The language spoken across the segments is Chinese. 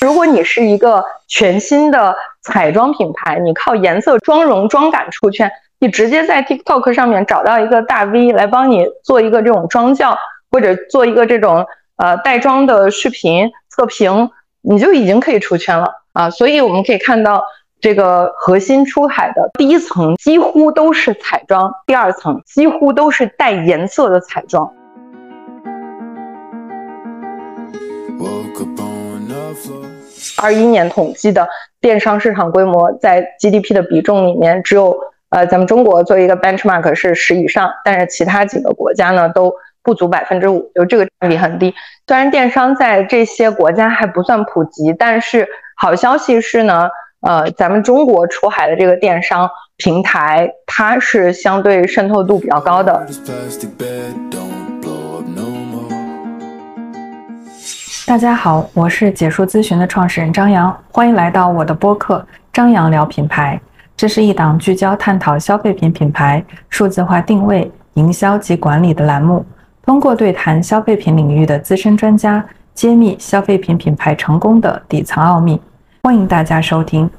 如果你是一个全新的彩妆品牌，你靠颜色、妆容、妆感出圈，你直接在 TikTok 上面找到一个大 V 来帮你做一个这种妆教，或者做一个这种呃带妆的视频测评，你就已经可以出圈了啊！所以我们可以看到，这个核心出海的第一层几乎都是彩妆，第二层几乎都是带颜色的彩妆。二一年统计的电商市场规模在 GDP 的比重里面，只有呃咱们中国作为一个 benchmark 是十以上，但是其他几个国家呢都不足百分之五，就这个占比很低。虽然电商在这些国家还不算普及，但是好消息是呢，呃咱们中国出海的这个电商平台，它是相对渗透度比较高的。大家好，我是解说咨询的创始人张扬，欢迎来到我的播客《张扬聊品牌》。这是一档聚焦探讨消费品品牌数字化定位、营销及管理的栏目，通过对谈消费品领域的资深专家，揭秘消费品品牌成功的底层奥秘。欢迎大家收听。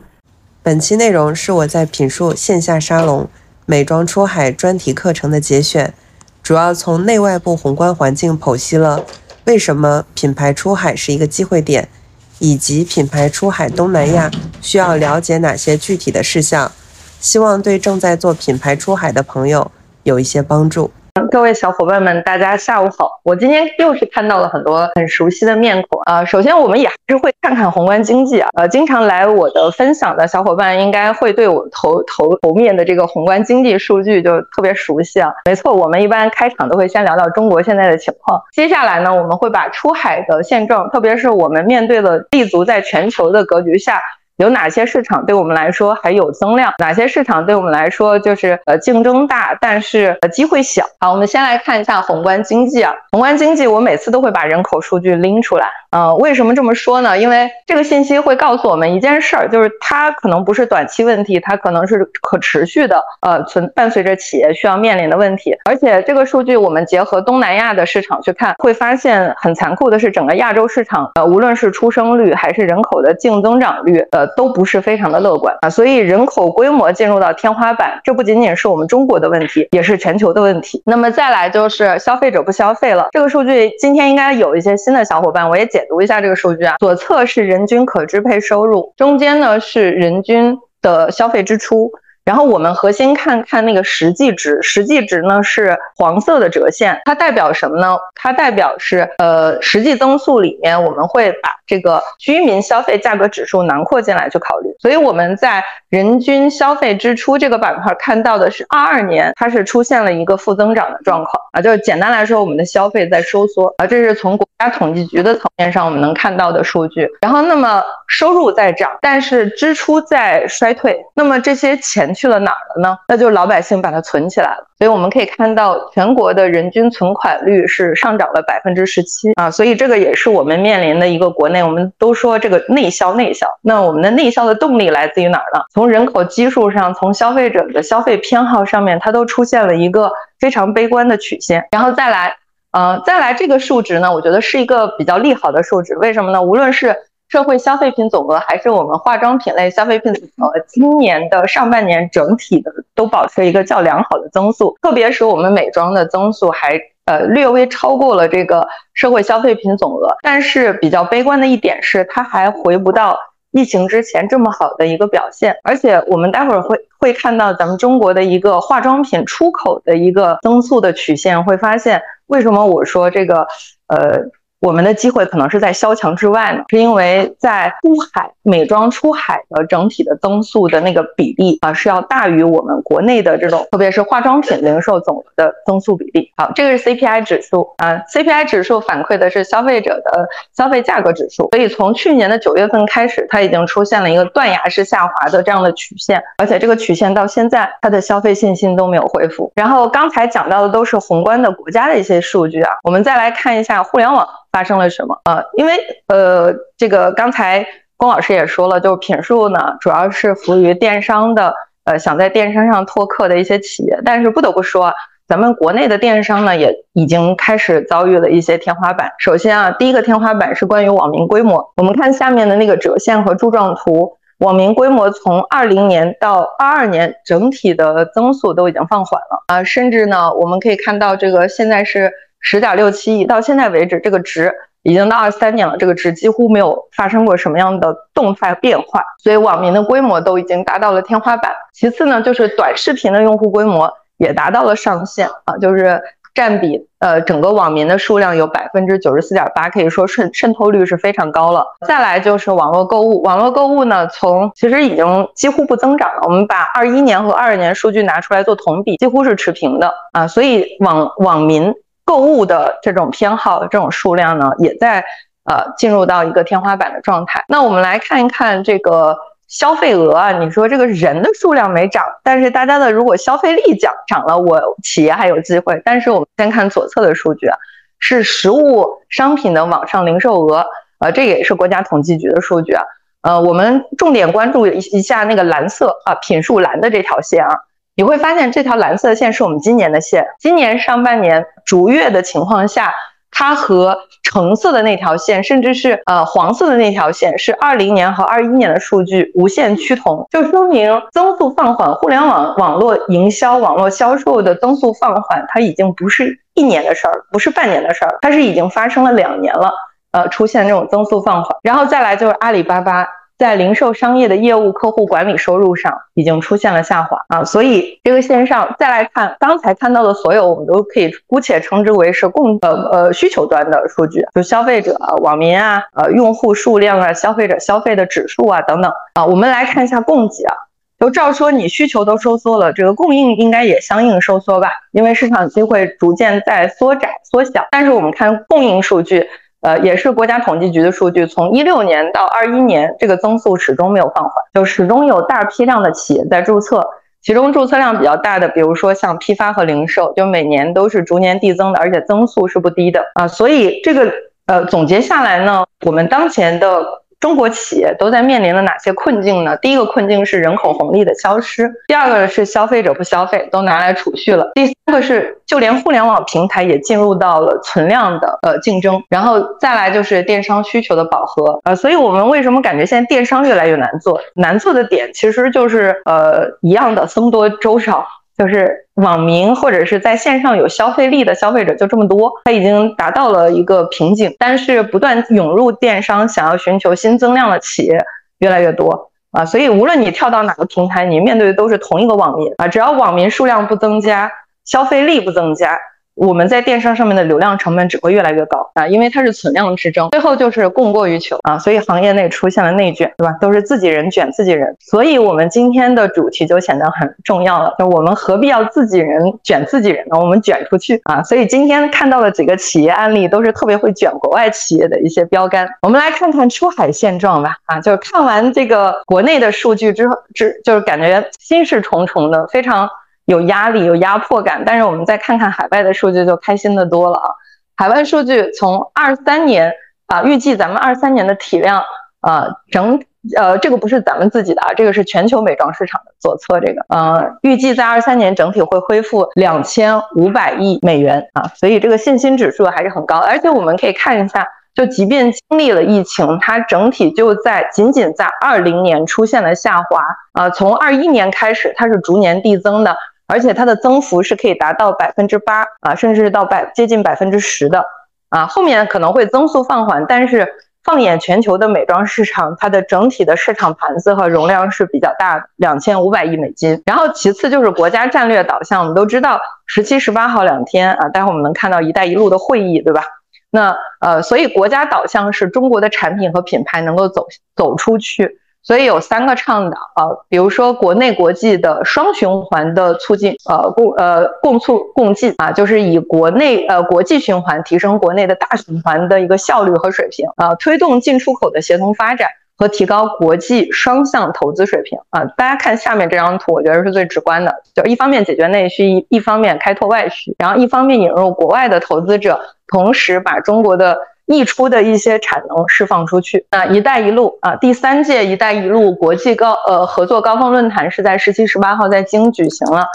本期内容是我在品数线下沙龙美妆出海专题课程的节选，主要从内外部宏观环境剖析了。为什么品牌出海是一个机会点，以及品牌出海东南亚需要了解哪些具体的事项？希望对正在做品牌出海的朋友有一些帮助。各位小伙伴们，大家下午好！我今天又是看到了很多很熟悉的面孔啊。首先，我们也还是会看看宏观经济啊。呃，经常来我的分享的小伙伴，应该会对我头头头面的这个宏观经济数据就特别熟悉啊。没错，我们一般开场都会先聊到中国现在的情况，接下来呢，我们会把出海的现状，特别是我们面对的立足在全球的格局下。有哪些市场对我们来说还有增量？哪些市场对我们来说就是呃竞争大，但是呃机会小？好，我们先来看一下宏观经济啊。宏观经济，我每次都会把人口数据拎出来。呃，为什么这么说呢？因为这个信息会告诉我们一件事儿，就是它可能不是短期问题，它可能是可持续的，呃，存伴随着企业需要面临的问题。而且这个数据我们结合东南亚的市场去看，会发现很残酷的是，整个亚洲市场，呃，无论是出生率还是人口的净增长率，呃。都不是非常的乐观啊，所以人口规模进入到天花板，这不仅仅是我们中国的问题，也是全球的问题。那么再来就是消费者不消费了，这个数据今天应该有一些新的小伙伴，我也解解读一下这个数据啊。左侧是人均可支配收入，中间呢是人均的消费支出。然后我们核心看看那个实际值，实际值呢是黄色的折线，它代表什么呢？它代表是呃实际增速里面我们会把这个居民消费价格指数囊括进来去考虑。所以我们在人均消费支出这个板块看到的是二二年它是出现了一个负增长的状况啊，就是简单来说我们的消费在收缩啊，这是从国家统计局的层面上我们能看到的数据。然后那么收入在涨，但是支出在衰退，那么这些钱。去了哪儿了呢？那就是老百姓把它存起来了。所以我们可以看到，全国的人均存款率是上涨了百分之十七啊。所以这个也是我们面临的一个国内，我们都说这个内销内销。那我们的内销的动力来自于哪儿呢？从人口基数上，从消费者的消费偏好上面，它都出现了一个非常悲观的曲线。然后再来，呃，再来这个数值呢，我觉得是一个比较利好的数值。为什么呢？无论是社会消费品总额还是我们化妆品类消费品总额，今年的上半年整体的都保持一个较良好的增速，特别是我们美妆的增速还呃略微超过了这个社会消费品总额。但是比较悲观的一点是，它还回不到疫情之前这么好的一个表现。而且我们待会儿会会看到咱们中国的一个化妆品出口的一个增速的曲线，会发现为什么我说这个呃。我们的机会可能是在萧墙之外呢，是因为在出海美妆出海的整体的增速的那个比例啊，是要大于我们国内的这种，特别是化妆品零售总额的增速比例。好，这个是 CPI 指数啊，CPI 指数反馈的是消费者的消费价格指数，所以从去年的九月份开始，它已经出现了一个断崖式下滑的这样的曲线，而且这个曲线到现在它的消费信心都没有恢复。然后刚才讲到的都是宏观的国家的一些数据啊，我们再来看一下互联网。发生了什么啊？因为呃，这个刚才龚老师也说了，就是品数呢，主要是服务于电商的，呃，想在电商上拓客的一些企业。但是不得不说，咱们国内的电商呢，也已经开始遭遇了一些天花板。首先啊，第一个天花板是关于网民规模。我们看下面的那个折线和柱状图，网民规模从二零年到二二年，整体的增速都已经放缓了啊，甚至呢，我们可以看到这个现在是十点六七亿，到现在为止，这个值已经到二三年了，这个值几乎没有发生过什么样的动态变化，所以网民的规模都已经达到了天花板。其次呢，就是短视频的用户规模。也达到了上限啊，就是占比呃整个网民的数量有百分之九十四点八，可以说渗渗透率是非常高了。再来就是网络购物，网络购物呢从其实已经几乎不增长了。我们把二一年和二二年数据拿出来做同比，几乎是持平的啊。所以网网民购物的这种偏好这种数量呢，也在呃进入到一个天花板的状态。那我们来看一看这个。消费额啊，你说这个人的数量没涨，但是大家的如果消费力涨涨了，我企业还有机会。但是我们先看左侧的数据啊，是实物商品的网上零售额，呃，这也是国家统计局的数据啊。呃，我们重点关注一一下那个蓝色啊，品数蓝的这条线啊，你会发现这条蓝色线是我们今年的线，今年上半年逐月的情况下。它和橙色的那条线，甚至是呃黄色的那条线，是二零年和二一年的数据无限趋同，就说明增速放缓。互联网网络营销、网络销售的增速放缓，它已经不是一年的事儿，不是半年的事儿，它是已经发生了两年了。呃，出现这种增速放缓，然后再来就是阿里巴巴。在零售商业的业务客户管理收入上已经出现了下滑啊，所以这个线上再来看刚才看到的所有，我们都可以姑且称之为是供呃呃需求端的数据，就消费者、网民啊、呃用户数量啊、消费者消费的指数啊等等啊。我们来看一下供给啊，就照说你需求都收缩了，这个供应应该也相应收缩吧，因为市场机会逐渐在缩窄缩小。但是我们看供应数据。呃，也是国家统计局的数据，从一六年到二一年，这个增速始终没有放缓，就始终有大批量的企业在注册，其中注册量比较大的，比如说像批发和零售，就每年都是逐年递增的，而且增速是不低的啊。所以这个呃总结下来呢，我们当前的。中国企业都在面临了哪些困境呢？第一个困境是人口红利的消失，第二个是消费者不消费，都拿来储蓄了，第三个是就连互联网平台也进入到了存量的呃竞争，然后再来就是电商需求的饱和，呃，所以我们为什么感觉现在电商越来越难做？难做的点其实就是呃一样的僧多粥少。就是网民或者是在线上有消费力的消费者就这么多，他已经达到了一个瓶颈。但是不断涌入电商想要寻求新增量的企业越来越多啊，所以无论你跳到哪个平台，你面对的都是同一个网民啊，只要网民数量不增加，消费力不增加。我们在电商上面的流量成本只会越来越高啊，因为它是存量之争，最后就是供过于求啊，所以行业内出现了内卷，对吧？都是自己人卷自己人，所以我们今天的主题就显得很重要了。就我们何必要自己人卷自己人呢？我们卷出去啊！所以今天看到的几个企业案例都是特别会卷国外企业的一些标杆。我们来看看出海现状吧。啊，就是看完这个国内的数据之后，之就是感觉心事重重的，非常。有压力，有压迫感，但是我们再看看海外的数据，就开心的多了啊！海外数据从二三年啊，预计咱们二三年的体量啊，整呃，这个不是咱们自己的啊，这个是全球美妆市场的左侧这个，呃，预计在二三年整体会恢复两千五百亿美元啊，所以这个信心指数还是很高，而且我们可以看一下，就即便经历了疫情，它整体就在仅仅在二零年出现了下滑啊，从二一年开始它是逐年递增的。而且它的增幅是可以达到百分之八啊，甚至是到百接近百分之十的啊，后面可能会增速放缓，但是放眼全球的美妆市场，它的整体的市场盘子和容量是比较大的，两千五百亿美金。然后其次就是国家战略导向，我们都知道十七、十八号两天啊，待会我们能看到“一带一路”的会议，对吧？那呃，所以国家导向是中国的产品和品牌能够走走出去。所以有三个倡导啊，比如说国内国际的双循环的促进，呃共呃共促共进啊，就是以国内呃国际循环提升国内的大循环的一个效率和水平啊，推动进出口的协同发展和提高国际双向投资水平啊。大家看下面这张图，我觉得是最直观的，就一方面解决内需，一一方面开拓外需，然后一方面引入国外的投资者，同时把中国的。溢出的一些产能释放出去。那“一带一路”啊，第三届“一带一路”国际高呃合作高峰论坛是在十七、十八号在京举行了。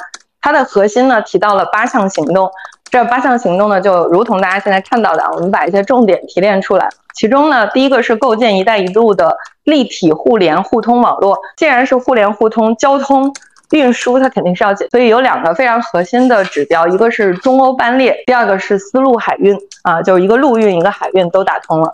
它的核心呢提到了八项行动。这八项行动呢，就如同大家现在看到的，我们把一些重点提炼出来。其中呢，第一个是构建“一带一路”的立体互联互通网络。既然是互联互通，交通运输它肯定是要解，所以有两个非常核心的指标，一个是中欧班列，第二个是丝路海运啊，就是一个陆运一个海运都打通了。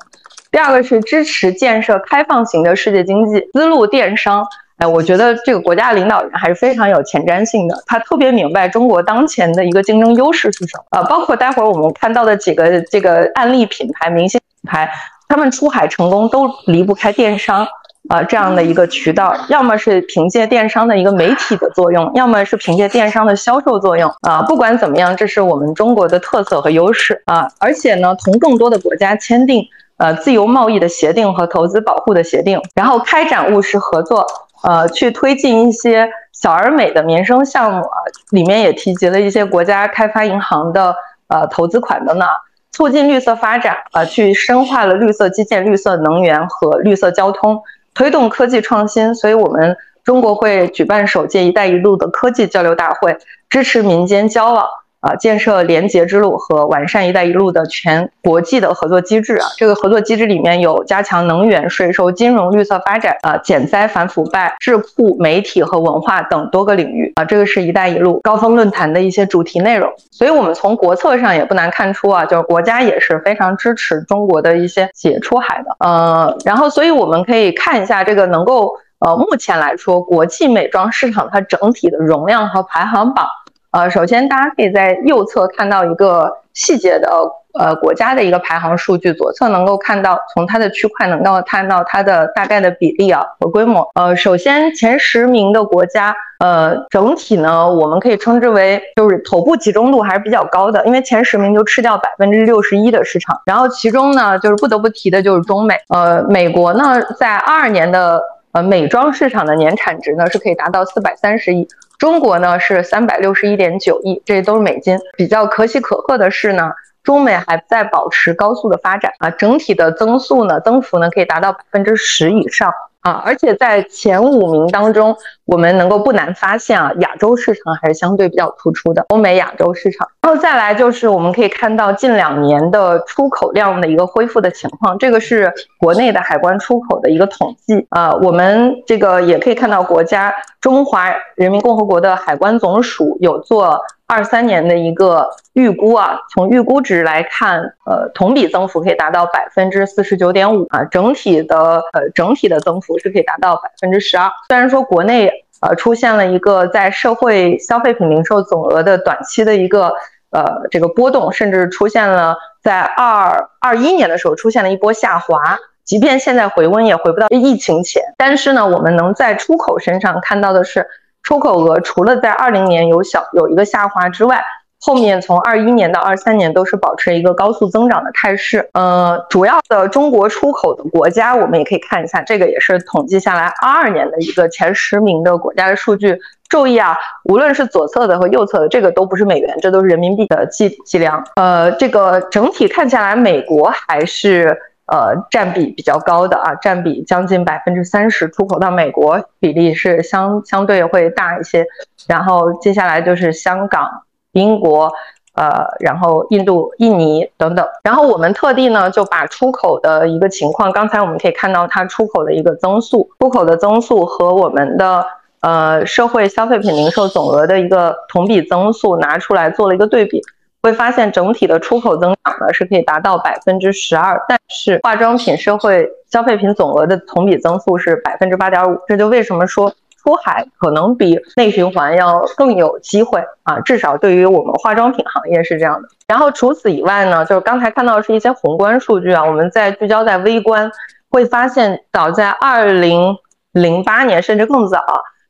第二个是支持建设开放型的世界经济，丝路电商。哎，我觉得这个国家领导人还是非常有前瞻性的，他特别明白中国当前的一个竞争优势是什么。呃，包括待会儿我们看到的几个这个案例品牌、明星品牌，他们出海成功都离不开电商啊这样的一个渠道，要么是凭借电商的一个媒体的作用，要么是凭借电商的销售作用啊。不管怎么样，这是我们中国的特色和优势啊。而且呢，同更多的国家签订呃自由贸易的协定和投资保护的协定，然后开展务实合作。呃，去推进一些小而美的民生项目啊，里面也提及了一些国家开发银行的呃投资款等等，促进绿色发展啊，去深化了绿色基建、绿色能源和绿色交通，推动科技创新。所以，我们中国会举办首届“一带一路”的科技交流大会，支持民间交往。啊，建设廉洁之路和完善“一带一路”的全国际的合作机制啊，这个合作机制里面有加强能源、税收、金融、绿色发展啊、减灾反腐败、智库、媒体和文化等多个领域啊，这个是一带一路高峰论坛的一些主题内容。所以，我们从国策上也不难看出啊，就是国家也是非常支持中国的一些企业出海的。呃，然后，所以我们可以看一下这个能够呃，目前来说，国际美妆市场它整体的容量和排行榜。呃，首先大家可以在右侧看到一个细节的呃国家的一个排行数据，左侧能够看到从它的区块能够看到它的大概的比例啊和规模。呃，首先前十名的国家，呃，整体呢我们可以称之为就是头部集中度还是比较高的，因为前十名就吃掉百分之六十一的市场。然后其中呢就是不得不提的就是中美，呃，美国呢在二二年的呃美妆市场的年产值呢是可以达到四百三十亿。中国呢是三百六十一点九亿，这都是美金。比较可喜可贺的是呢，中美还在保持高速的发展啊，整体的增速呢，增幅呢可以达到百分之十以上。啊，而且在前五名当中，我们能够不难发现啊，亚洲市场还是相对比较突出的，欧美亚洲市场。然后再来就是我们可以看到近两年的出口量的一个恢复的情况，这个是国内的海关出口的一个统计啊，我们这个也可以看到国家中华人民共和国的海关总署有做。二三年的一个预估啊，从预估值来看，呃，同比增幅可以达到百分之四十九点五啊，整体的呃整体的增幅是可以达到百分之十二。虽然说国内呃出现了一个在社会消费品零售总额的短期的一个呃这个波动，甚至出现了在二二一年的时候出现了一波下滑，即便现在回温也回不到疫情前，但是呢，我们能在出口身上看到的是。出口额除了在二零年有小有一个下滑之外，后面从二一年到二三年都是保持一个高速增长的态势。呃，主要的中国出口的国家，我们也可以看一下，这个也是统计下来二二年的一个前十名的国家的数据。注意啊，无论是左侧的和右侧的，这个都不是美元，这都是人民币的计计量。呃，这个整体看下来，美国还是。呃，占比比较高的啊，占比将近百分之三十，出口到美国比例是相相对会大一些。然后接下来就是香港、英国，呃，然后印度、印尼等等。然后我们特地呢就把出口的一个情况，刚才我们可以看到它出口的一个增速，出口的增速和我们的呃社会消费品零售总额的一个同比增速拿出来做了一个对比。会发现整体的出口增长呢是可以达到百分之十二，但是化妆品社会消费品总额的同比增速是百分之八点五，这就为什么说出海可能比内循环要更有机会啊，至少对于我们化妆品行业是这样的。然后除此以外呢，就是刚才看到的是一些宏观数据啊，我们在聚焦在微观，会发现早在二零零八年甚至更早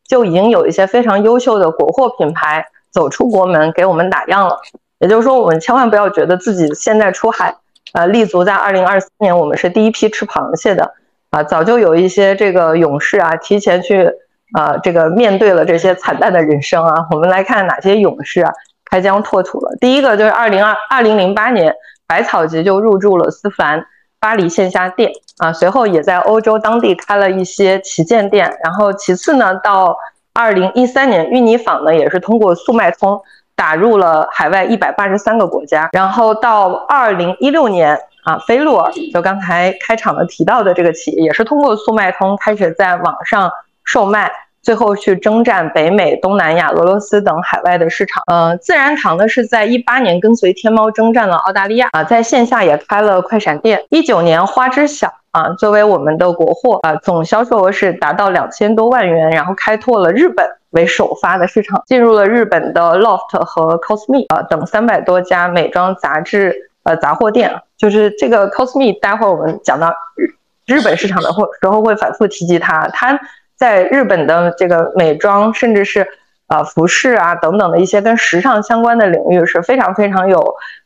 就已经有一些非常优秀的国货品牌走出国门给我们打样了。也就是说，我们千万不要觉得自己现在出海，呃，立足在二零二三年，我们是第一批吃螃蟹的，啊，早就有一些这个勇士啊，提前去，呃，这个面对了这些惨淡的人生啊。我们来看哪些勇士啊，开疆拓土了。第一个就是二零二二零零八年，百草集就入驻了丝芙兰巴黎线下店，啊，随后也在欧洲当地开了一些旗舰店。然后其次呢，到二零一三年，芋泥坊呢也是通过速卖通打入了海外一百八十三个国家。然后到二零一六年啊，飞鹿尔就刚才开场的提到的这个企业，也是通过速卖通开始在网上售卖。最后去征战北美、东南亚、俄罗斯等海外的市场。呃，自然堂呢是在一八年跟随天猫征战了澳大利亚啊，在线下也开了快闪店。一九年花知晓啊，作为我们的国货啊，总销售额是达到两千多万元，然后开拓了日本为首发的市场，进入了日本的 Loft 和 Cosme 啊等三百多家美妆杂志呃杂货店。就是这个 Cosme，待会儿我们讲到日日本市场的或时候会反复提及它，它。在日本的这个美妆，甚至是呃服饰啊等等的一些跟时尚相关的领域是非常非常有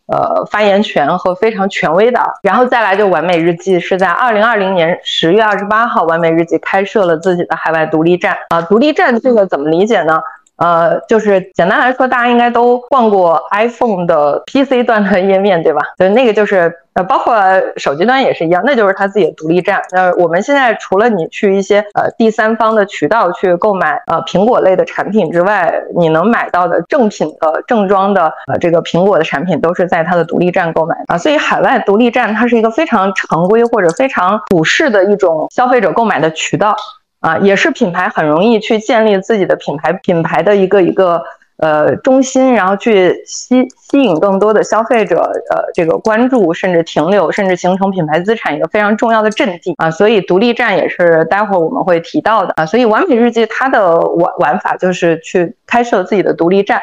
呃发言权和非常权威的。然后再来就完美日记是在二零二零年十月二十八号，完美日记开设了自己的海外独立站啊。独立站这个怎么理解呢？呃，就是简单来说，大家应该都逛过 iPhone 的 PC 端的页面，对吧？就那个就是呃，包括手机端也是一样，那就是它自己的独立站。呃，我们现在除了你去一些呃第三方的渠道去购买呃苹果类的产品之外，你能买到的正品的正装的呃这个苹果的产品都是在它的独立站购买啊。所以海外独立站它是一个非常常规或者非常普适的一种消费者购买的渠道。啊，也是品牌很容易去建立自己的品牌品牌的一个一个呃中心，然后去吸吸引更多的消费者呃这个关注，甚至停留，甚至形成品牌资产一个非常重要的阵地啊。所以独立站也是待会儿我们会提到的啊。所以完美日记它的玩玩法就是去开设自己的独立站，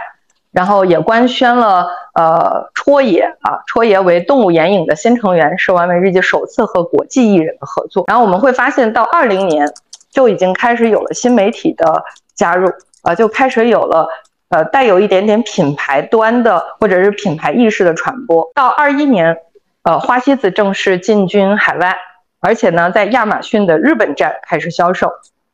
然后也官宣了呃戳爷啊，戳爷为动物眼影的新成员，是完美日记首次和国际艺人的合作。然后我们会发现到二零年。就已经开始有了新媒体的加入，啊，就开始有了，呃，带有一点点品牌端的或者是品牌意识的传播。到二一年，呃，花西子正式进军海外，而且呢，在亚马逊的日本站开始销售，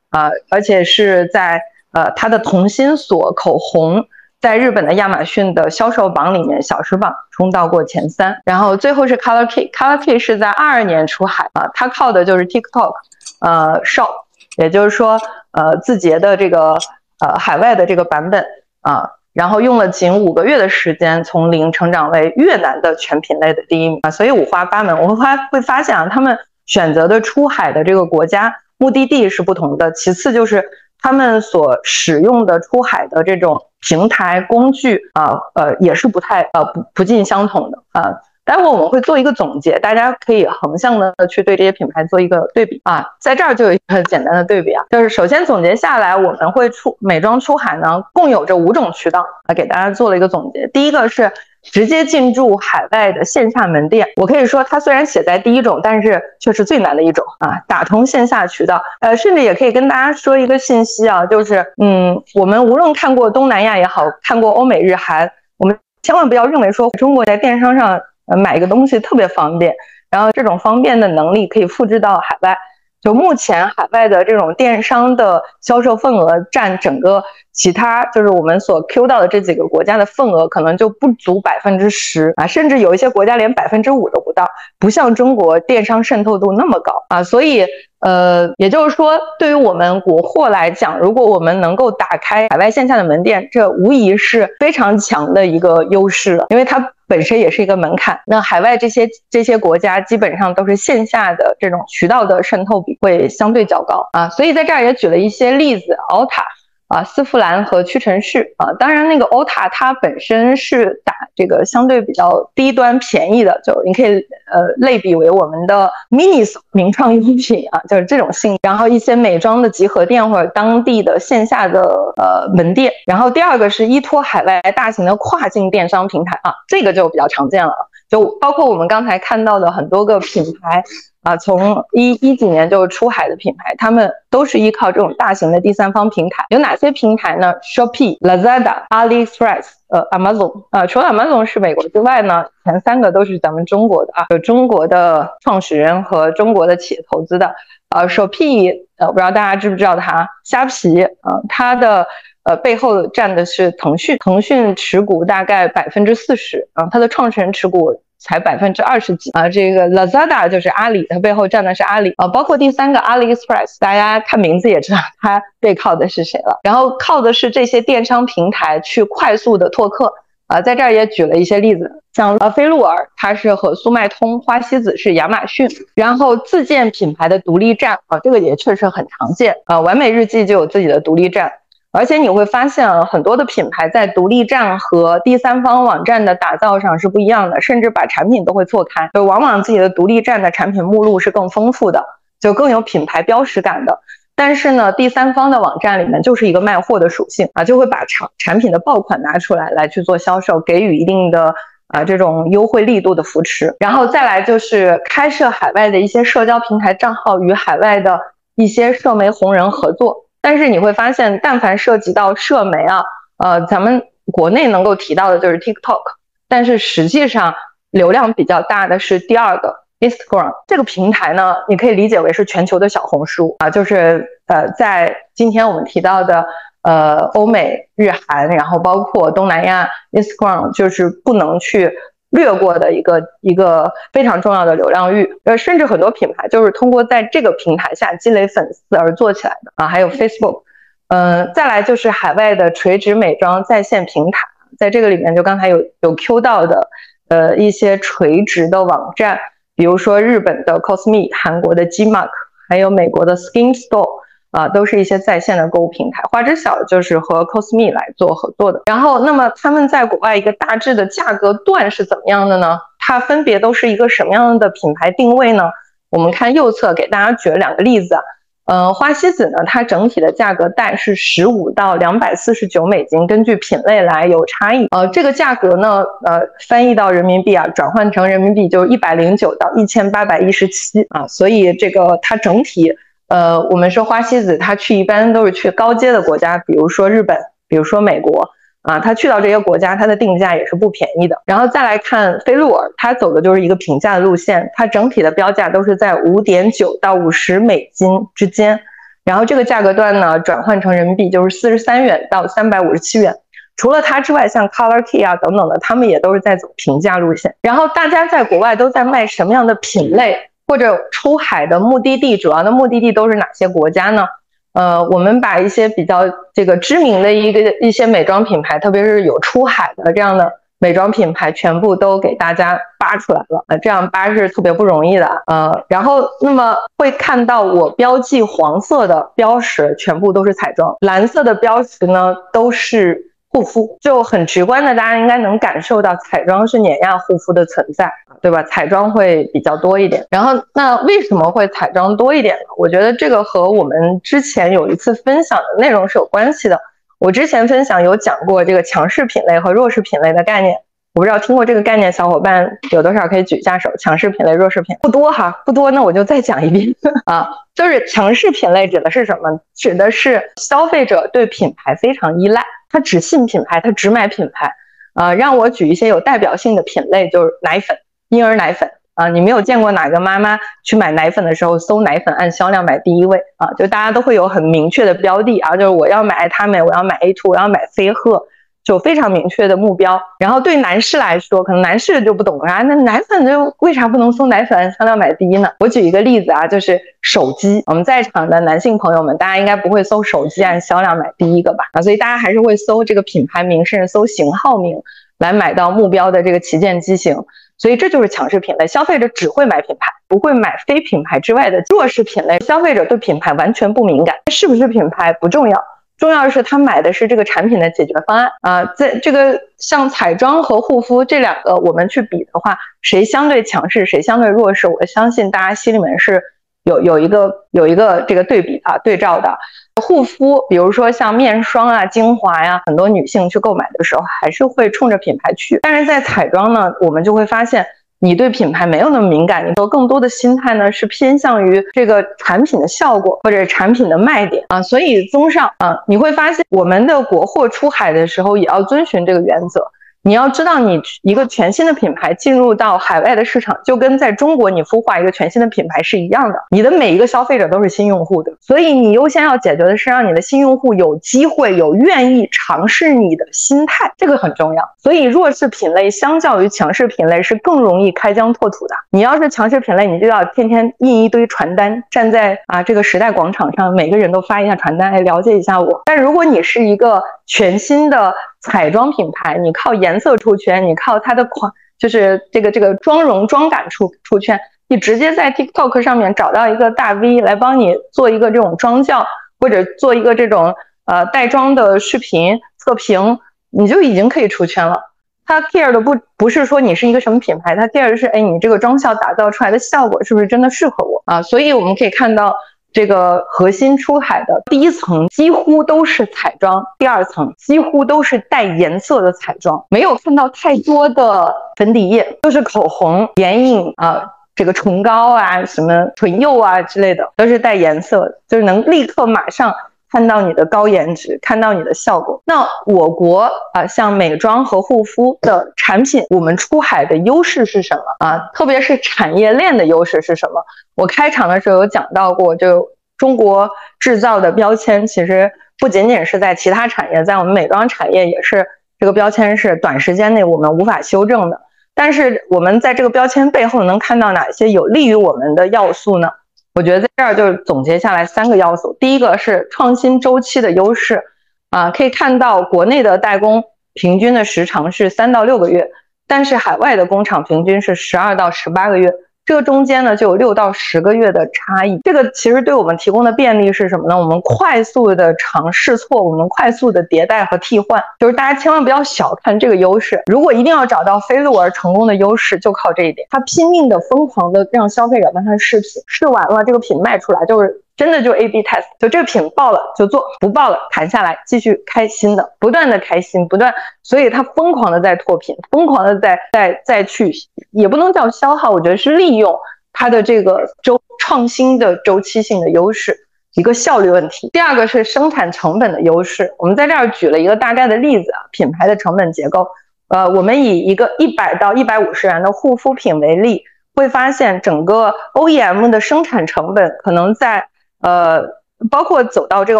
啊，而且是在呃它的同心锁口红在日本的亚马逊的销售榜里面，小时榜冲到过前三。然后最后是 Color Key，Color Key 是在二二年出海啊，它靠的就是 TikTok，呃，Shop。也就是说，呃，字节的这个呃海外的这个版本啊，然后用了仅五个月的时间，从零成长为越南的全品类的第一名啊，所以五花八门。我们发会发现啊，他们选择的出海的这个国家目的地是不同的，其次就是他们所使用的出海的这种平台工具啊，呃，也是不太呃不不尽相同的啊。待会我们会做一个总结，大家可以横向的去对这些品牌做一个对比啊，在这儿就有一个简单的对比啊，就是首先总结下来，我们会出美妆出海呢，共有这五种渠道啊，给大家做了一个总结。第一个是直接进驻海外的线下门店，我可以说它虽然写在第一种，但是却是最难的一种啊，打通线下渠道。呃，甚至也可以跟大家说一个信息啊，就是嗯，我们无论看过东南亚也好看过欧美日韩，我们千万不要认为说中国在电商上。呃，买一个东西特别方便，然后这种方便的能力可以复制到海外。就目前海外的这种电商的销售份额占整个其他，就是我们所 Q 到的这几个国家的份额，可能就不足百分之十啊，甚至有一些国家连百分之五都不到，不像中国电商渗透度那么高啊，所以。呃，也就是说，对于我们国货来讲，如果我们能够打开海外线下的门店，这无疑是非常强的一个优势了，因为它本身也是一个门槛。那海外这些这些国家基本上都是线下的这种渠道的渗透比会相对较高啊，所以在这儿也举了一些例子，Alta。啊，丝芙兰和屈臣氏啊，当然那个欧塔它本身是打这个相对比较低端便宜的，就你可以呃类比为我们的 Minis 名创优品啊，就是这种性。然后一些美妆的集合店或者当地的线下的呃门店。然后第二个是依托海外大型的跨境电商平台啊，这个就比较常见了，就包括我们刚才看到的很多个品牌。啊，从一一几年就出海的品牌，他们都是依靠这种大型的第三方平台。有哪些平台呢？Shopee、Lazada、AliExpress、呃，Amazon。呃，除了 Amazon 是美国之外呢，前三个都是咱们中国的啊，有中国的创始人和中国的企业投资的。呃，Shopee，呃，不知道大家知不知道它？虾皮，啊，它的呃背后站的是腾讯，腾讯持股大概百分之四十，啊，它的创始人持股。才百分之二十几啊。这个 Lazada 就是阿里，它背后站的是阿里啊。包括第三个 AliExpress，大家看名字也知道它背靠的是谁了。然后靠的是这些电商平台去快速的拓客啊。在这儿也举了一些例子，像呃飞鹿尔，它是和速卖通；花西子是亚马逊。然后自建品牌的独立站啊，这个也确实很常见啊。完美日记就有自己的独立站。而且你会发现，很多的品牌在独立站和第三方网站的打造上是不一样的，甚至把产品都会错开。就往往自己的独立站的产品目录是更丰富的，就更有品牌标识感的。但是呢，第三方的网站里面就是一个卖货的属性啊，就会把产产品的爆款拿出来来去做销售，给予一定的啊这种优惠力度的扶持。然后再来就是开设海外的一些社交平台账号，与海外的一些社媒红人合作。但是你会发现，但凡涉及到社媒啊，呃，咱们国内能够提到的就是 TikTok，但是实际上流量比较大的是第二个 Instagram 这个平台呢，你可以理解为是全球的小红书啊，就是呃，在今天我们提到的呃欧美日韩，然后包括东南亚，Instagram 就是不能去。略过的一个一个非常重要的流量域，呃，甚至很多品牌就是通过在这个平台下积累粉丝而做起来的啊。还有 Facebook，嗯，再来就是海外的垂直美妆在线平台，在这个里面就刚才有有 Q 到的，呃，一些垂直的网站，比如说日本的 Cosme，韩国的 Gmark，还有美国的 Skin Store。啊，都是一些在线的购物平台。花知晓就是和 Cosme 来做合作的。然后，那么他们在国外一个大致的价格段是怎么样的呢？它分别都是一个什么样的品牌定位呢？我们看右侧给大家举了两个例子。嗯，花西子呢，它整体的价格带是十五到两百四十九美金，根据品类来有差异。呃，这个价格呢，呃，翻译到人民币啊，转换成人民币就是一百零九到一千八百一十七啊。所以这个它整体。呃，我们说花西子，他去一般都是去高阶的国家，比如说日本，比如说美国啊，他去到这些国家，它的定价也是不便宜的。然后再来看飞鹿尔，它走的就是一个平价的路线，它整体的标价都是在五点九到五十美金之间。然后这个价格段呢，转换成人民币就是四十三元到三百五十七元。除了它之外，像 Color Key 啊等等的，他们也都是在走平价路线。然后大家在国外都在卖什么样的品类？或者出海的目的地，主要的目的地都是哪些国家呢？呃，我们把一些比较这个知名的一个一些美妆品牌，特别是有出海的这样的美妆品牌，全部都给大家扒出来了。呃，这样扒是特别不容易的。呃，然后那么会看到我标记黄色的标识，全部都是彩妆；蓝色的标识呢，都是。护肤就很直观的，大家应该能感受到彩妆是碾压护肤的存在，对吧？彩妆会比较多一点。然后，那为什么会彩妆多一点呢？我觉得这个和我们之前有一次分享的内容是有关系的。我之前分享有讲过这个强势品类和弱势品类的概念，我不知道听过这个概念小伙伴有多少可以举一下手。强势品类、弱势品不多哈，不多，那我就再讲一遍 啊，就是强势品类指的是什么？指的是消费者对品牌非常依赖。他只信品牌，他只买品牌，啊，让我举一些有代表性的品类，就是奶粉，婴儿奶粉，啊，你没有见过哪个妈妈去买奶粉的时候搜奶粉按销量买第一位，啊，就大家都会有很明确的标的，啊，就是我要买爱他美，我要买 A two，我要买飞鹤。就非常明确的目标，然后对男士来说，可能男士就不懂啊，那奶粉就为啥不能送奶粉销量买第一呢？我举一个例子啊，就是手机，我们在场的男性朋友们，大家应该不会搜手机按销量买第一个吧？啊，所以大家还是会搜这个品牌名，甚至搜型号名来买到目标的这个旗舰机型。所以这就是强势品类，消费者只会买品牌，不会买非品牌之外的弱势品类。消费者对品牌完全不敏感，是不是品牌不重要。重要的是，他买的是这个产品的解决方案啊，在这个像彩妆和护肤这两个，我们去比的话，谁相对强势，谁相对弱势，我相信大家心里面是有有一个有一个这个对比啊对照的。护肤，比如说像面霜啊、精华呀，很多女性去购买的时候还是会冲着品牌去，但是在彩妆呢，我们就会发现。你对品牌没有那么敏感，你都更多的心态呢是偏向于这个产品的效果或者产品的卖点啊。所以综上啊，你会发现我们的国货出海的时候也要遵循这个原则，你要知道，你一个全新的品牌进入到海外的市场，就跟在中国你孵化一个全新的品牌是一样的。你的每一个消费者都是新用户的，所以你优先要解决的是让你的新用户有机会、有愿意尝试你的心态，这个很重要。所以弱势品类相较于强势品类是更容易开疆拓土的。你要是强势品类，你就要天天印一堆传单，站在啊这个时代广场上，每个人都发一下传单，来了解一下我。但如果你是一个全新的，彩妆品牌，你靠颜色出圈，你靠它的款，就是这个这个妆容妆感出出圈。你直接在 TikTok 上面找到一个大 V 来帮你做一个这种妆教，或者做一个这种呃带妆的视频测评，你就已经可以出圈了。他 care 的不不是说你是一个什么品牌，他 care 的是哎你这个妆效打造出来的效果是不是真的适合我啊？所以我们可以看到。这个核心出海的第一层几乎都是彩妆，第二层几乎都是带颜色的彩妆，没有看到太多的粉底液，都是口红、眼影啊，这个唇膏啊，什么唇釉啊之类的，都是带颜色，就是能立刻马上。看到你的高颜值，看到你的效果。那我国啊，像美妆和护肤的产品，我们出海的优势是什么啊？特别是产业链的优势是什么？我开场的时候有讲到过，就中国制造的标签，其实不仅仅是在其他产业，在我们美妆产业也是这个标签是短时间内我们无法修正的。但是我们在这个标签背后能看到哪些有利于我们的要素呢？我觉得在这儿就是总结下来三个要素，第一个是创新周期的优势，啊，可以看到国内的代工平均的时长是三到六个月，但是海外的工厂平均是十二到十八个月。这个中间呢就有六到十个月的差异，这个其实对我们提供的便利是什么呢？我们快速的尝试错，我们快速的迭代和替换，就是大家千万不要小看这个优势。如果一定要找到飞鹿而成功的优势，就靠这一点，他拼命的疯狂的让消费者帮他试品，试完了这个品卖出来就是。真的就 A/B test，就这个品爆了就做，不爆了谈下来继续开新的，不断的开新，不断，所以他疯狂的在拓品，疯狂的在在再去，也不能叫消耗，我觉得是利用它的这个周创新的周期性的优势，一个效率问题。第二个是生产成本的优势，我们在这儿举了一个大概的例子啊，品牌的成本结构，呃，我们以一个一百到一百五十元的护肤品为例，会发现整个 OEM 的生产成本可能在。呃，包括走到这个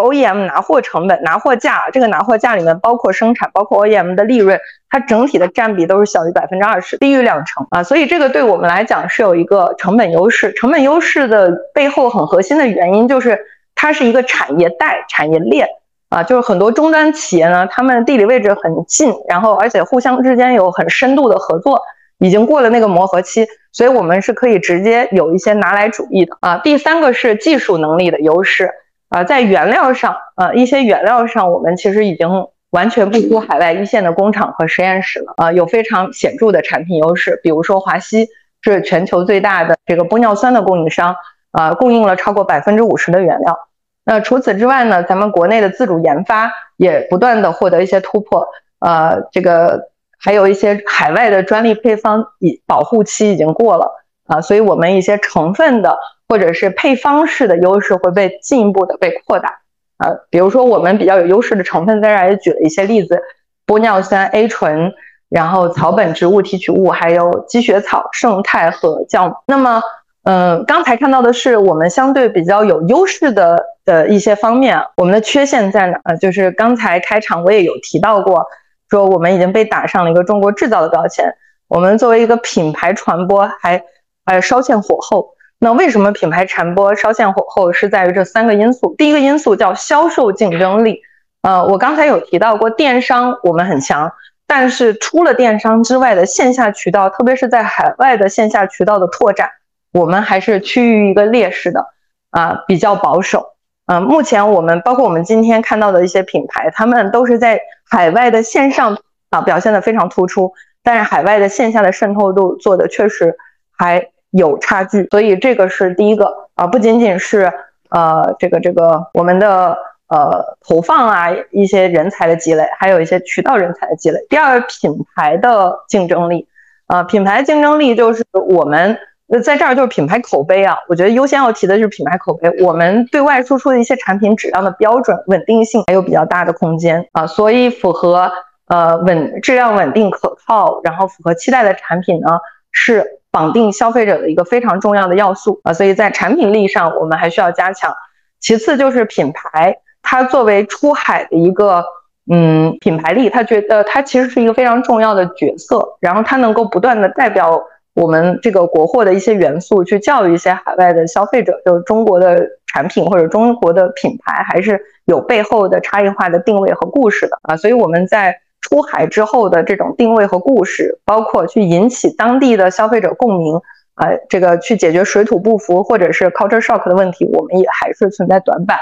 OEM 拿货成本、拿货价，这个拿货价里面包括生产，包括 OEM 的利润，它整体的占比都是小于百分之二十，低于两成啊。所以这个对我们来讲是有一个成本优势。成本优势的背后很核心的原因就是它是一个产业带、产业链啊，就是很多终端企业呢，他们地理位置很近，然后而且互相之间有很深度的合作。已经过了那个磨合期，所以我们是可以直接有一些拿来主义的啊。第三个是技术能力的优势啊，在原料上啊，一些原料上我们其实已经完全不输海外一线的工厂和实验室了啊，有非常显著的产品优势。比如说华西是全球最大的这个玻尿酸的供应商啊，供应了超过百分之五十的原料。那除此之外呢，咱们国内的自主研发也不断的获得一些突破呃，这个。还有一些海外的专利配方已保护期已经过了啊，所以我们一些成分的或者是配方式的优势会被进一步的被扩大啊。比如说我们比较有优势的成分，在这儿也举了一些例子：玻尿酸、A 醇，然后草本植物提取物，还有积雪草、胜肽和酵母。那么，嗯，刚才看到的是我们相对比较有优势的呃一些方面，我们的缺陷在哪？就是刚才开场我也有提到过。说我们已经被打上了一个中国制造的标签，我们作为一个品牌传播还还稍欠火候。那为什么品牌传播稍欠火候？是在于这三个因素。第一个因素叫销售竞争力。呃，我刚才有提到过电商我们很强，但是除了电商之外的线下渠道，特别是在海外的线下渠道的拓展，我们还是趋于一个劣势的，啊，比较保守。嗯，目前我们包括我们今天看到的一些品牌，他们都是在海外的线上啊表现的非常突出，但是海外的线下的渗透度做的确实还有差距，所以这个是第一个啊，不仅仅是呃这个这个我们的呃投放啊一些人才的积累，还有一些渠道人才的积累。第二，品牌的竞争力啊，品牌竞争力就是我们。那在这儿就是品牌口碑啊，我觉得优先要提的就是品牌口碑。我们对外输出的一些产品质量的标准、稳定性还有比较大的空间啊，所以符合呃稳质量稳定可靠，然后符合期待的产品呢，是绑定消费者的一个非常重要的要素啊。所以在产品力上，我们还需要加强。其次就是品牌，它作为出海的一个嗯品牌力，他觉得它其实是一个非常重要的角色，然后它能够不断的代表。我们这个国货的一些元素，去教育一些海外的消费者，就是中国的产品或者中国的品牌，还是有背后的差异化的定位和故事的啊。所以我们在出海之后的这种定位和故事，包括去引起当地的消费者共鸣啊，这个去解决水土不服或者是 culture shock 的问题，我们也还是存在短板。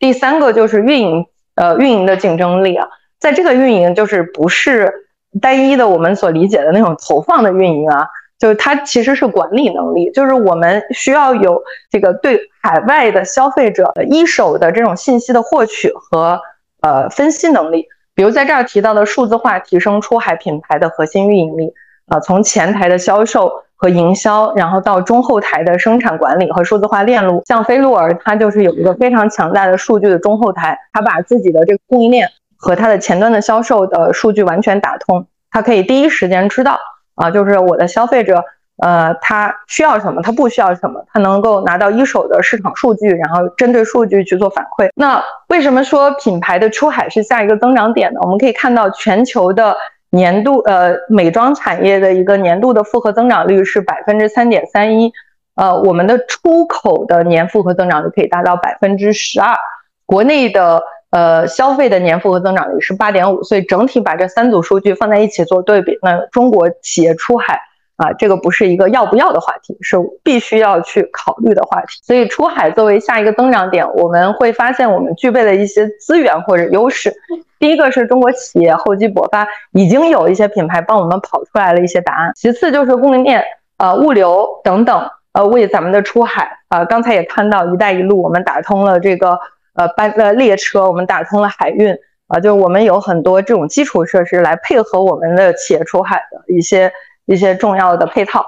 第三个就是运营，呃，运营的竞争力啊，在这个运营就是不是单一的我们所理解的那种投放的运营啊。就是它其实是管理能力，就是我们需要有这个对海外的消费者一手的这种信息的获取和呃分析能力。比如在这儿提到的数字化提升出海品牌的核心运营力啊，从前台的销售和营销，然后到中后台的生产管理和数字化链路。像飞鹿儿，它就是有一个非常强大的数据的中后台，它把自己的这个供应链和它的前端的销售的数据完全打通，它可以第一时间知道。啊，就是我的消费者，呃，他需要什么，他不需要什么，他能够拿到一手的市场数据，然后针对数据去做反馈。那为什么说品牌的出海是下一个增长点呢？我们可以看到全球的年度，呃，美妆产业的一个年度的复合增长率是百分之三点三一，呃，我们的出口的年复合增长率可以达到百分之十二，国内的。呃，消费的年复合增长率是八点五，所以整体把这三组数据放在一起做对比，那中国企业出海啊，这个不是一个要不要的话题，是必须要去考虑的话题。所以出海作为下一个增长点，我们会发现我们具备的一些资源或者优势。第一个是中国企业厚积薄发，已经有一些品牌帮我们跑出来了一些答案。其次就是供应链、呃物流等等，呃为咱们的出海啊，刚才也看到“一带一路”，我们打通了这个。呃，班呃列车，我们打通了海运啊，就是我们有很多这种基础设施来配合我们的企业出海的一些一些重要的配套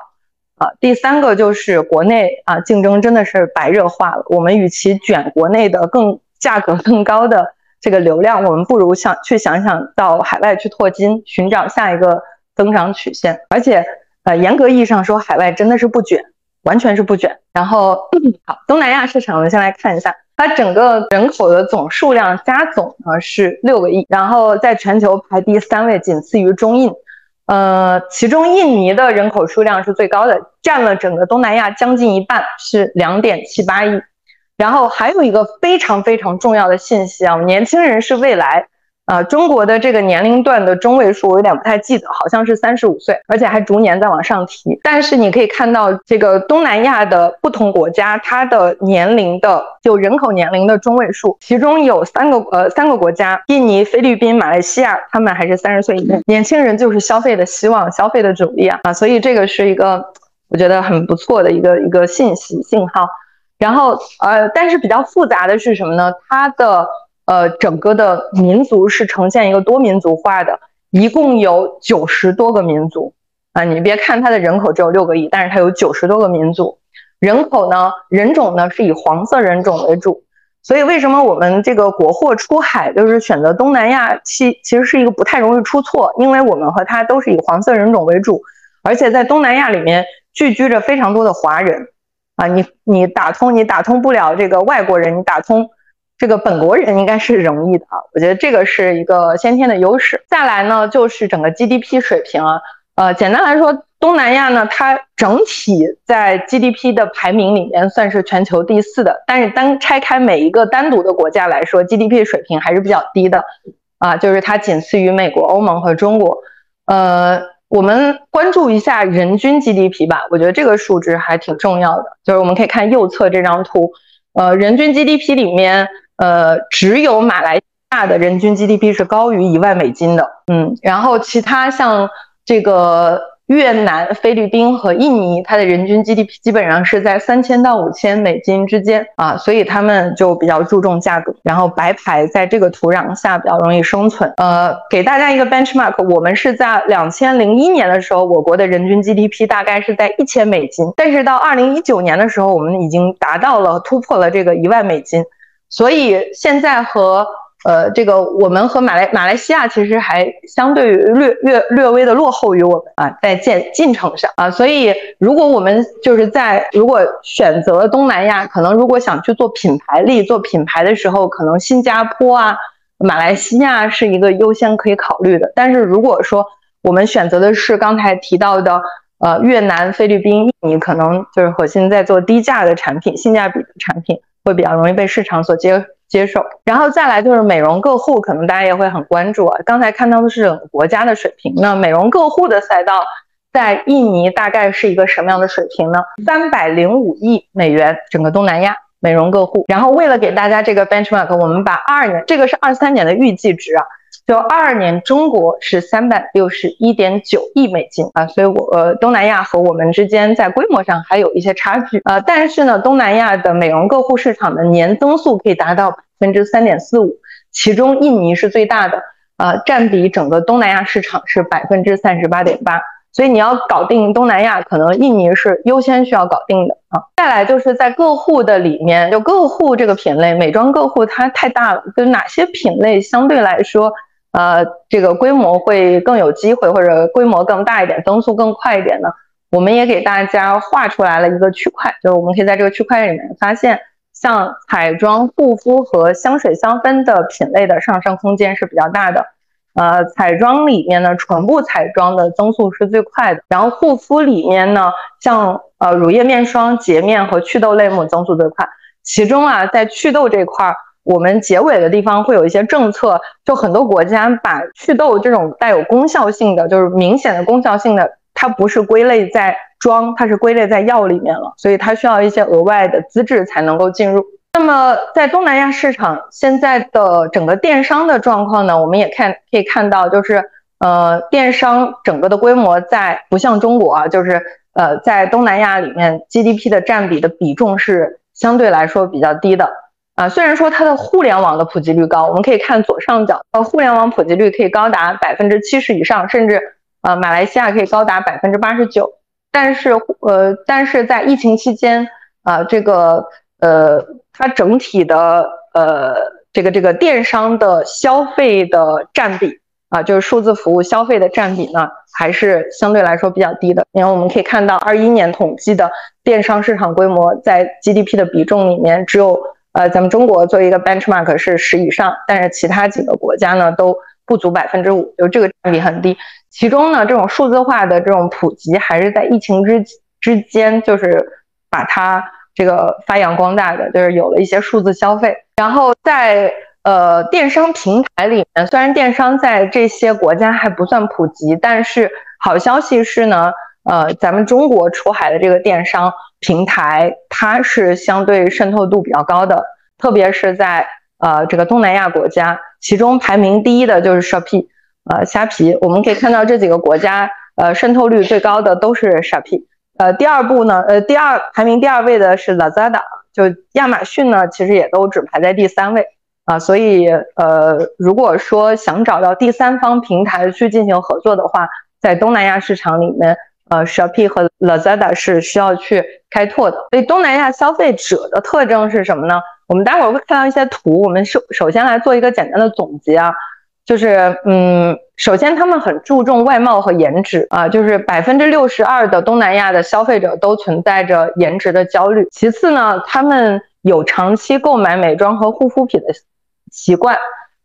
啊。第三个就是国内啊，竞争真的是白热化了。我们与其卷国内的更价格更高的这个流量，我们不如想去想想到海外去拓金，寻找下一个增长曲线。而且呃，严格意义上说，海外真的是不卷，完全是不卷。然后 好，东南亚市场，我们先来看一下。它整个人口的总数量加总呢是六个亿，然后在全球排第三位，仅次于中印。呃，其中印尼的人口数量是最高的，占了整个东南亚将近一半，是两点七八亿。然后还有一个非常非常重要的信息啊，年轻人是未来。啊，中国的这个年龄段的中位数我有点不太记得，好像是三十五岁，而且还逐年在往上提。但是你可以看到，这个东南亚的不同国家，它的年龄的就人口年龄的中位数，其中有三个呃三个国家，印尼、菲律宾、马来西亚，他们还是三十岁以内。年轻人就是消费的希望，消费的主力啊啊，所以这个是一个我觉得很不错的一个一个信息信号。然后呃，但是比较复杂的是什么呢？它的。呃，整个的民族是呈现一个多民族化的，一共有九十多个民族啊。你别看它的人口只有六个亿，但是它有九十多个民族。人口呢，人种呢是以黄色人种为主。所以为什么我们这个国货出海就是选择东南亚，其其实是一个不太容易出错，因为我们和它都是以黄色人种为主，而且在东南亚里面聚居着非常多的华人啊。你你打通你打通不了这个外国人，你打通。这个本国人应该是容易的啊，我觉得这个是一个先天的优势。再来呢，就是整个 GDP 水平啊，呃，简单来说，东南亚呢，它整体在 GDP 的排名里面算是全球第四的，但是单拆开每一个单独的国家来说，GDP 水平还是比较低的啊，就是它仅次于美国、欧盟和中国。呃，我们关注一下人均 GDP 吧，我觉得这个数值还挺重要的，就是我们可以看右侧这张图，呃，人均 GDP 里面。呃，只有马来西亚的人均 GDP 是高于一万美金的，嗯，然后其他像这个越南、菲律宾和印尼，它的人均 GDP 基本上是在三千到五千美金之间啊，所以他们就比较注重价格，然后白牌在这个土壤下比较容易生存。呃，给大家一个 benchmark，我们是在两千零一年的时候，我国的人均 GDP 大概是在一千美金，但是到二零一九年的时候，我们已经达到了突破了这个一万美金。所以现在和呃，这个我们和马来马来西亚其实还相对略略略微的落后于我们啊，在进进程上啊，所以如果我们就是在如果选择东南亚，可能如果想去做品牌力、做品牌的时候，可能新加坡啊、马来西亚是一个优先可以考虑的。但是如果说我们选择的是刚才提到的呃越南、菲律宾、印尼，可能就是核心在做低价的产品、性价比的产品，会比较容易被市场所接。接受，然后再来就是美容个护，可能大家也会很关注啊。刚才看到的是整个国家的水平，那美容个护的赛道在印尼大概是一个什么样的水平呢？三百零五亿美元，整个东南亚美容个护。然后为了给大家这个 benchmark，我们把二年，这个是二三年的预计值啊。就二二年，中国是三百六十一点九亿美金啊，所以我呃东南亚和我们之间在规模上还有一些差距啊，但是呢，东南亚的美容个护市场的年增速可以达到百分之三点四五，其中印尼是最大的啊，占比整个东南亚市场是百分之三十八点八，所以你要搞定东南亚，可能印尼是优先需要搞定的啊。再来就是在个护的里面，就个护这个品类，美妆个护它太大了，就哪些品类相对来说？呃，这个规模会更有机会，或者规模更大一点，增速更快一点呢？我们也给大家画出来了一个区块，就是我们可以在这个区块里面发现，像彩妆、护肤和香水香氛的品类的上升空间是比较大的。呃，彩妆里面呢，唇部彩妆的增速是最快的，然后护肤里面呢，像呃乳液、面霜、洁面和祛痘类目增速最快。其中啊，在祛痘这块儿。我们结尾的地方会有一些政策，就很多国家把祛痘这种带有功效性的，就是明显的功效性的，它不是归类在妆，它是归类在药里面了，所以它需要一些额外的资质才能够进入。那么在东南亚市场现在的整个电商的状况呢，我们也看可以看到，就是呃电商整个的规模在不像中国啊，就是呃在东南亚里面 GDP 的占比的比重是相对来说比较低的。啊，虽然说它的互联网的普及率高，我们可以看左上角，呃，互联网普及率可以高达百分之七十以上，甚至呃，马来西亚可以高达百分之八十九。但是，呃，但是在疫情期间，啊，这个呃，它整体的呃，这个这个电商的消费的占比啊，就是数字服务消费的占比呢，还是相对来说比较低的。因为我们可以看到，二一年统计的电商市场规模在 GDP 的比重里面只有。呃，咱们中国作为一个 benchmark 是十以上，但是其他几个国家呢都不足百分之五，就这个占比很低。其中呢，这种数字化的这种普及还是在疫情之之间，就是把它这个发扬光大的，就是有了一些数字消费。然后在呃电商平台里面，虽然电商在这些国家还不算普及，但是好消息是呢，呃，咱们中国出海的这个电商。平台它是相对渗透度比较高的，特别是在呃这个东南亚国家，其中排名第一的就是 Shopee，呃虾皮。我们可以看到这几个国家，呃渗透率最高的都是 Shopee。呃第二步呢，呃第二排名第二位的是 Lazada，就亚马逊呢其实也都只排在第三位啊。所以呃如果说想找到第三方平台去进行合作的话，在东南亚市场里面。呃，Shopee 和 Lazada 是需要去开拓的。所以东南亚消费者的特征是什么呢？我们待会儿会看到一些图。我们首首先来做一个简单的总结啊，就是嗯，首先他们很注重外貌和颜值啊，就是百分之六十二的东南亚的消费者都存在着颜值的焦虑。其次呢，他们有长期购买美妆和护肤品的习惯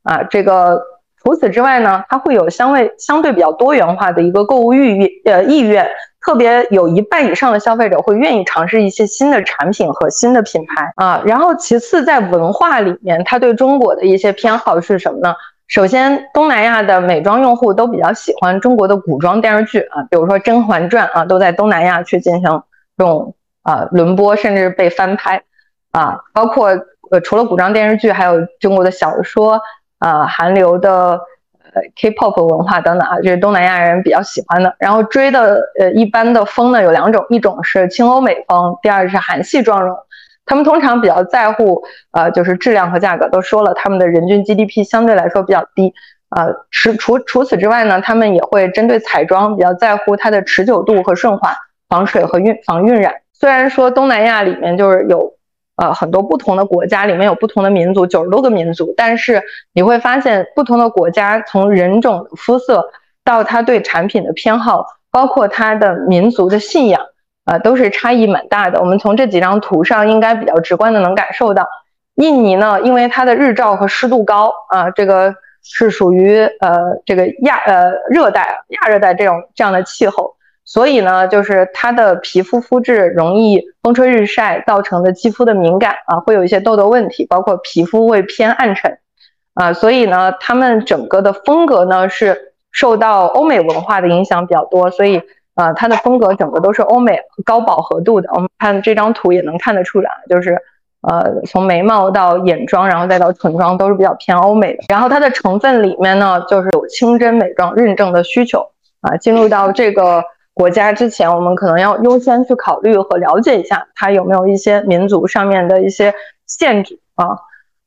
啊，这个。除此之外呢，它会有相对相对比较多元化的一个购物欲呃意愿，特别有一半以上的消费者会愿意尝试一些新的产品和新的品牌啊。然后其次在文化里面，他对中国的一些偏好是什么呢？首先，东南亚的美妆用户都比较喜欢中国的古装电视剧啊，比如说《甄嬛传》啊，都在东南亚去进行这种啊轮播，甚至被翻拍啊。包括呃除了古装电视剧，还有中国的小说。啊，韩流的呃 K-pop 文化等等啊，这是东南亚人比较喜欢的。然后追的呃一般的风呢有两种，一种是轻欧美风，第二是韩系妆容。他们通常比较在乎呃就是质量和价格，都说了他们的人均 GDP 相对来说比较低啊。除除除此之外呢，他们也会针对彩妆比较在乎它的持久度和顺滑、防水和晕防晕染。虽然说东南亚里面就是有呃很多不同的国家，里面有不同的民族，九十多个民族，但是你会发现不同的国家从人种、肤色到他对产品的偏好，包括他的民族的信仰，呃，都是差异蛮大的。我们从这几张图上应该比较直观的能感受到，印尼呢，因为它的日照和湿度高啊，这个是属于呃这个亚呃热带亚热带这种这样的气候。所以呢，就是它的皮肤肤质容易风吹日晒造成的肌肤的敏感啊，会有一些痘痘问题，包括皮肤会偏暗沉啊。所以呢，他们整个的风格呢是受到欧美文化的影响比较多，所以啊，它的风格整个都是欧美高饱和度的。我们看这张图也能看得出来，就是呃，从眉毛到眼妆，然后再到唇妆都是比较偏欧美的。然后它的成分里面呢，就是有清真美妆认证的需求啊，进入到这个。国家之前，我们可能要优先去考虑和了解一下它有没有一些民族上面的一些限制啊。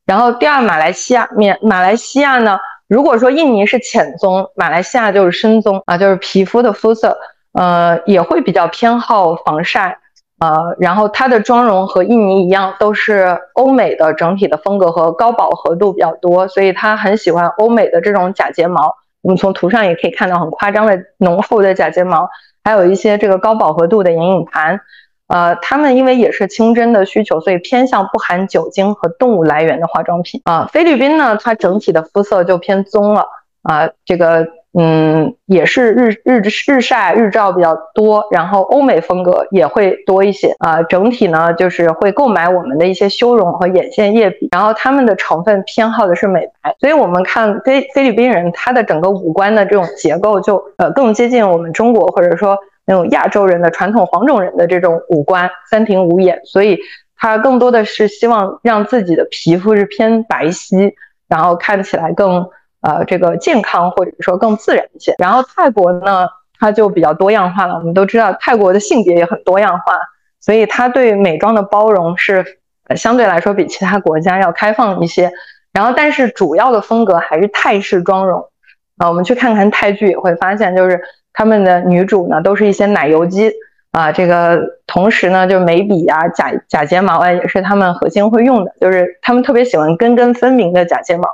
然后第二，马来西亚面，马来西亚呢，如果说印尼是浅棕，马来西亚就是深棕啊，就是皮肤的肤色，呃，也会比较偏好防晒，呃，然后它的妆容和印尼一样，都是欧美的整体的风格和高饱和度比较多，所以它很喜欢欧美的这种假睫毛。我们从图上也可以看到很夸张的浓厚的假睫毛。还有一些这个高饱和度的眼影盘，呃，他们因为也是清真的需求，所以偏向不含酒精和动物来源的化妆品啊。菲律宾呢，它整体的肤色就偏棕了啊，这个。嗯，也是日日日晒日照比较多，然后欧美风格也会多一些啊。整体呢，就是会购买我们的一些修容和眼线液笔，然后他们的成分偏好的是美白，所以我们看菲菲律宾人，他的整个五官的这种结构就呃更接近我们中国或者说那种亚洲人的传统黄种人的这种五官，三庭五眼，所以他更多的是希望让自己的皮肤是偏白皙，然后看起来更。呃，这个健康或者说更自然一些。然后泰国呢，它就比较多样化了。我们都知道泰国的性别也很多样化，所以它对美妆的包容是相对来说比其他国家要开放一些。然后，但是主要的风格还是泰式妆容啊。我们去看看泰剧也会发现，就是他们的女主呢都是一些奶油肌啊。这个同时呢，就眉笔啊、假假睫毛啊，也是他们核心会用的，就是他们特别喜欢根根分明的假睫毛。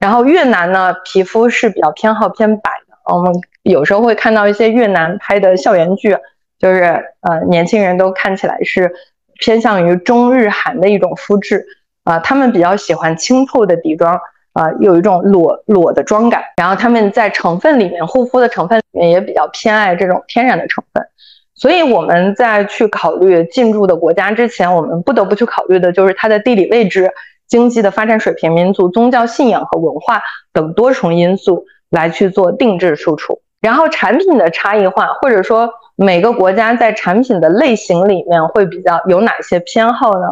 然后越南呢，皮肤是比较偏好偏白的。我们有时候会看到一些越南拍的校园剧，就是呃年轻人都看起来是偏向于中日韩的一种肤质啊，他们比较喜欢清透的底妆啊，有一种裸裸的妆感。然后他们在成分里面，护肤的成分里面也比较偏爱这种天然的成分。所以我们在去考虑进驻的国家之前，我们不得不去考虑的就是它的地理位置。经济的发展水平、民族宗教信仰和文化等多重因素来去做定制输出，然后产品的差异化，或者说每个国家在产品的类型里面会比较有哪些偏好呢？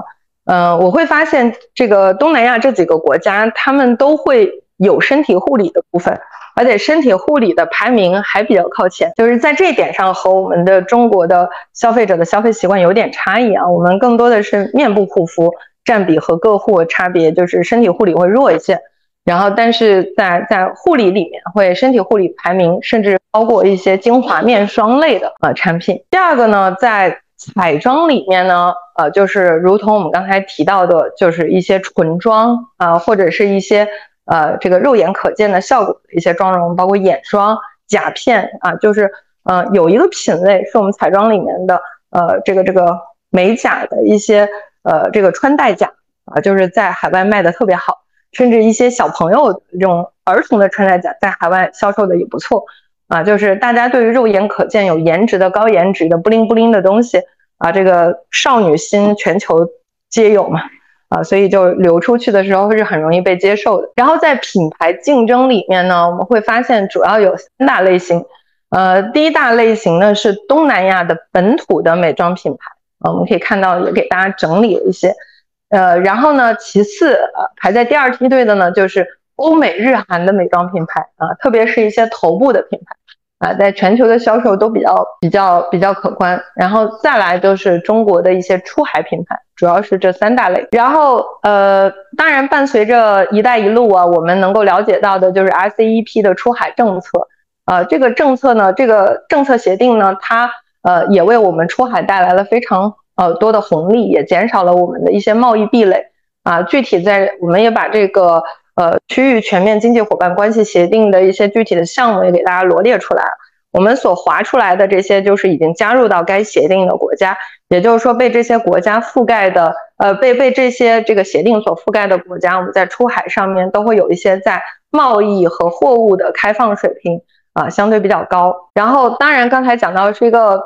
嗯，我会发现这个东南亚这几个国家，他们都会有身体护理的部分，而且身体护理的排名还比较靠前，就是在这一点上和我们的中国的消费者的消费习惯有点差异啊，我们更多的是面部护肤。占比和个护差别就是身体护理会弱一些，然后但是在在护理里面会身体护理排名甚至超过一些精华面霜类的呃产品。第二个呢，在彩妆里面呢，呃就是如同我们刚才提到的，就是一些唇妆啊，或者是一些呃这个肉眼可见的效果的一些妆容，包括眼霜、甲片啊，就是呃有一个品类是我们彩妆里面的呃这个这个美甲的一些。呃，这个穿戴甲啊，就是在海外卖的特别好，甚至一些小朋友这种儿童的穿戴甲在海外销售的也不错啊。就是大家对于肉眼可见有颜值的高颜值的布灵布灵的东西啊，这个少女心全球皆有嘛啊，所以就流出去的时候是很容易被接受的。然后在品牌竞争里面呢，我们会发现主要有三大类型，呃，第一大类型呢是东南亚的本土的美妆品牌。我们可以看到，也给大家整理了一些，呃，然后呢，其次，排在第二梯队的呢，就是欧美日韩的美妆品牌啊，特别是一些头部的品牌啊，在全球的销售都比较比较比较可观。然后再来就是中国的一些出海品牌，主要是这三大类。然后，呃，当然伴随着“一带一路”啊，我们能够了解到的就是 RCEP 的出海政策，呃，这个政策呢，这个政策协定呢，它。呃，也为我们出海带来了非常呃多的红利，也减少了我们的一些贸易壁垒啊。具体在我们也把这个呃区域全面经济伙伴关系协定的一些具体的项目也给大家罗列出来了。我们所划出来的这些就是已经加入到该协定的国家，也就是说被这些国家覆盖的，呃，被被这些这个协定所覆盖的国家，我们在出海上面都会有一些在贸易和货物的开放水平啊，相对比较高。然后，当然刚才讲到是一个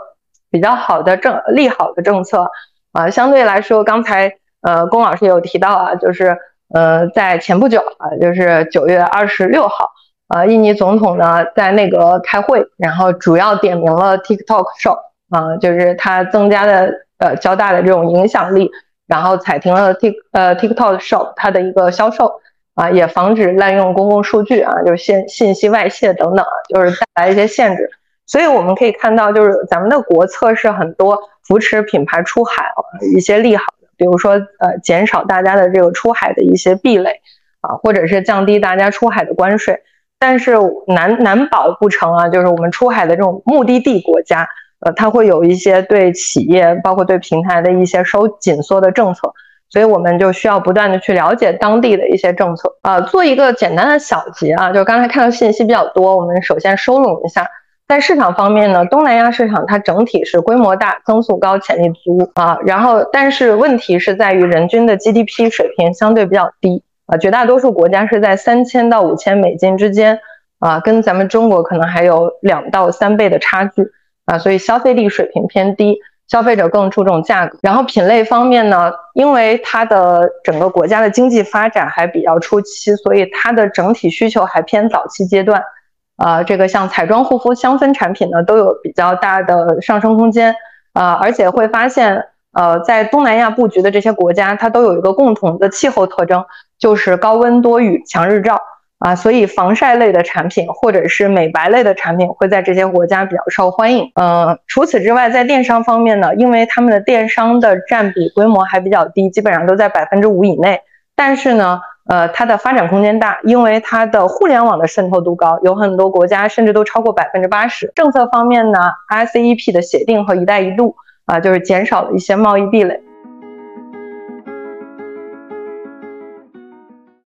比较好的政利好的政策啊，相对来说，刚才呃龚老师也有提到啊，就是呃在前不久啊，就是九月二十六号。啊，印尼总统呢在那个开会，然后主要点名了 TikTok Shop 啊，就是它增加的呃较大的这种影响力，然后踩停了 Tik 呃 TikTok Shop 它的一个销售啊，也防止滥用公共数据啊，就是信信息外泄等等，就是带来一些限制。所以我们可以看到，就是咱们的国策是很多扶持品牌出海一些利好的，比如说呃减少大家的这个出海的一些壁垒啊，或者是降低大家出海的关税。但是难难保不成啊，就是我们出海的这种目的地国家，呃，它会有一些对企业，包括对平台的一些收紧缩的政策，所以我们就需要不断的去了解当地的一些政策，啊，做一个简单的小结啊，就刚才看到信息比较多，我们首先收拢一下，在市场方面呢，东南亚市场它整体是规模大、增速高、潜力足啊，然后但是问题是在于人均的 GDP 水平相对比较低。啊，绝大多数国家是在三千到五千美金之间，啊，跟咱们中国可能还有两到三倍的差距，啊，所以消费力水平偏低，消费者更注重价格。然后品类方面呢，因为它的整个国家的经济发展还比较初期，所以它的整体需求还偏早期阶段，啊，这个像彩妆、护肤、香氛产品呢，都有比较大的上升空间，啊，而且会发现。呃，在东南亚布局的这些国家，它都有一个共同的气候特征，就是高温多雨、强日照啊，所以防晒类的产品或者是美白类的产品会在这些国家比较受欢迎。呃，除此之外，在电商方面呢，因为他们的电商的占比规模还比较低，基本上都在百分之五以内，但是呢，呃，它的发展空间大，因为它的互联网的渗透度高，有很多国家甚至都超过百分之八十。政策方面呢，RCEP 的协定和一带一路。啊，就是减少了一些贸易壁垒。